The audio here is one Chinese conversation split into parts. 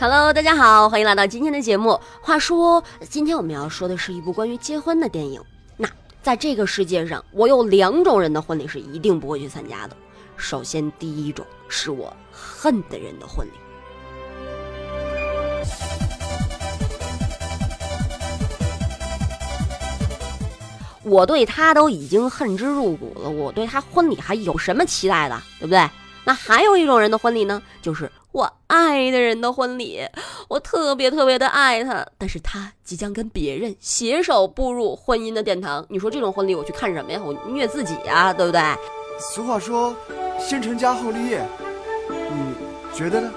Hello，大家好，欢迎来到今天的节目。话说，今天我们要说的是一部关于结婚的电影。那在这个世界上，我有两种人的婚礼是一定不会去参加的。首先，第一种是我恨的人的婚礼。我对他都已经恨之入骨了，我对他婚礼还有什么期待的，对不对？那还有一种人的婚礼呢，就是我爱的人的婚礼。我特别特别的爱他，但是他即将跟别人携手步入婚姻的殿堂。你说这种婚礼我去看什么呀？我虐自己呀，对不对？俗话说，先成家后立业，你觉得呢？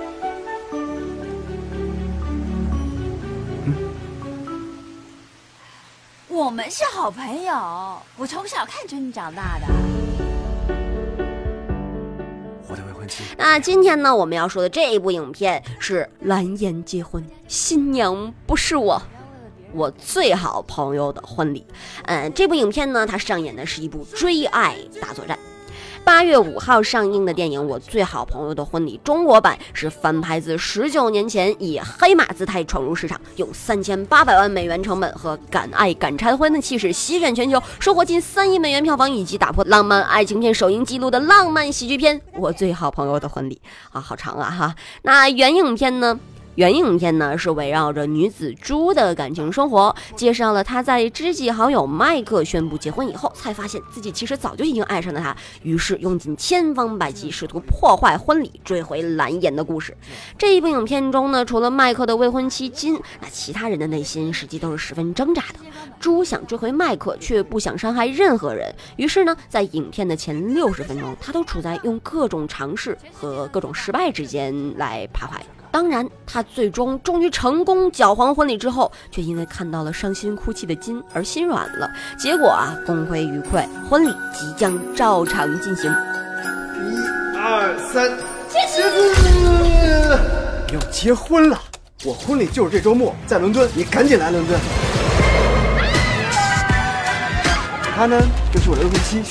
我们是好朋友，我从小看着你长大的。那今天呢，我们要说的这一部影片是蓝颜结婚，新娘不是我，我最好朋友的婚礼。嗯，这部影片呢，它上演的是一部追爱大作战。八月五号上映的电影《我最好朋友的婚礼》中国版是翻拍自十九年前，以黑马姿态闯入市场，用三千八百万美元成本和敢爱敢拆婚的气势席卷全球，收获近三亿美元票房，以及打破浪漫爱情片首映纪录的浪漫喜剧片《我最好朋友的婚礼》啊，好长啊哈。那原影片呢？原影片呢是围绕着女子朱的感情生活，介绍了她在知己好友麦克宣布结婚以后，才发现自己其实早就已经爱上了他，于是用尽千方百计试图破坏婚礼，追回蓝颜的故事。这一部影片中呢，除了麦克的未婚妻金，那其他人的内心实际都是十分挣扎的。朱想追回麦克，却不想伤害任何人，于是呢，在影片的前六十分钟，他都处在用各种尝试和各种失败之间来徘徊。当然，他最终终于成功搅黄婚礼之后，却因为看到了伤心哭泣的金而心软了。结果啊，功亏一篑，婚礼即将照常进行。一、二、三，结婚！要结婚了，我婚礼就是这周末，在伦敦，你赶紧来伦敦。他呢，就是我的未婚妻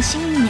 萱萱。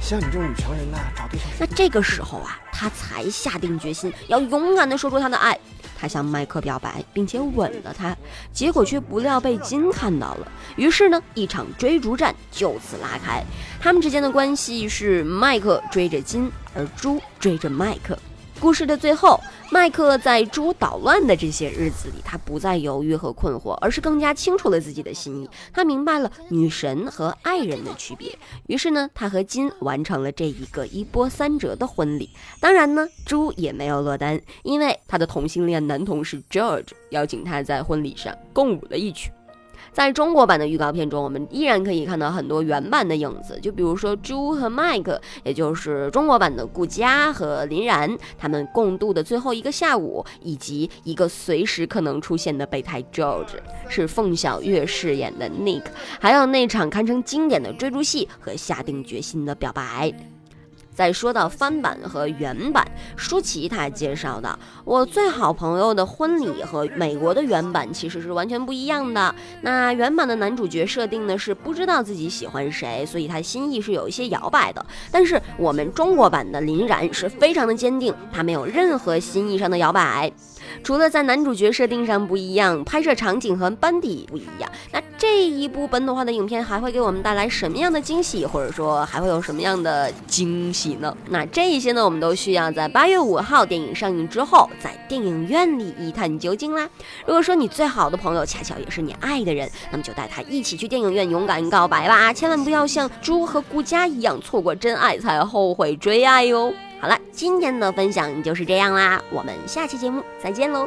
像你这种女强人呐，找对象。那这个时候啊，他才下定决心要勇敢的说出他的爱。他向麦克表白，并且吻了他，结果却不料被金看到了。于是呢，一场追逐战就此拉开。他们之间的关系是麦克追着金，而猪追着麦克。故事的最后，麦克在猪捣乱的这些日子里，他不再犹豫和困惑，而是更加清楚了自己的心意。他明白了女神和爱人的区别，于是呢，他和金完成了这一个一波三折的婚礼。当然呢，猪也没有落单，因为他的同性恋男同事 George 邀请他在婚礼上共舞了一曲。在中国版的预告片中，我们依然可以看到很多原版的影子，就比如说朱和麦克，也就是中国版的顾佳和林然，他们共度的最后一个下午，以及一个随时可能出现的备胎 George，是凤小岳饰演的 Nick，还有那场堪称经典的追逐戏和下定决心的表白。在说到翻版和原版，舒淇她介绍的，我最好朋友的婚礼和美国的原版其实是完全不一样的。那原版的男主角设定呢是不知道自己喜欢谁，所以他心意是有一些摇摆的。但是我们中国版的林然是非常的坚定，他没有任何心意上的摇摆。除了在男主角设定上不一样，拍摄场景和班底不一样，那这一部本土化的影片还会给我们带来什么样的惊喜，或者说还会有什么样的惊喜呢？那这一些呢，我们都需要在八月五号电影上映之后，在电影院里一探究竟啦。如果说你最好的朋友恰巧也是你爱的人，那么就带他一起去电影院勇敢告白吧，千万不要像猪和顾佳一样错过真爱才后悔追爱哟。好了，今天的分享就是这样啦，我们下期节目再见喽。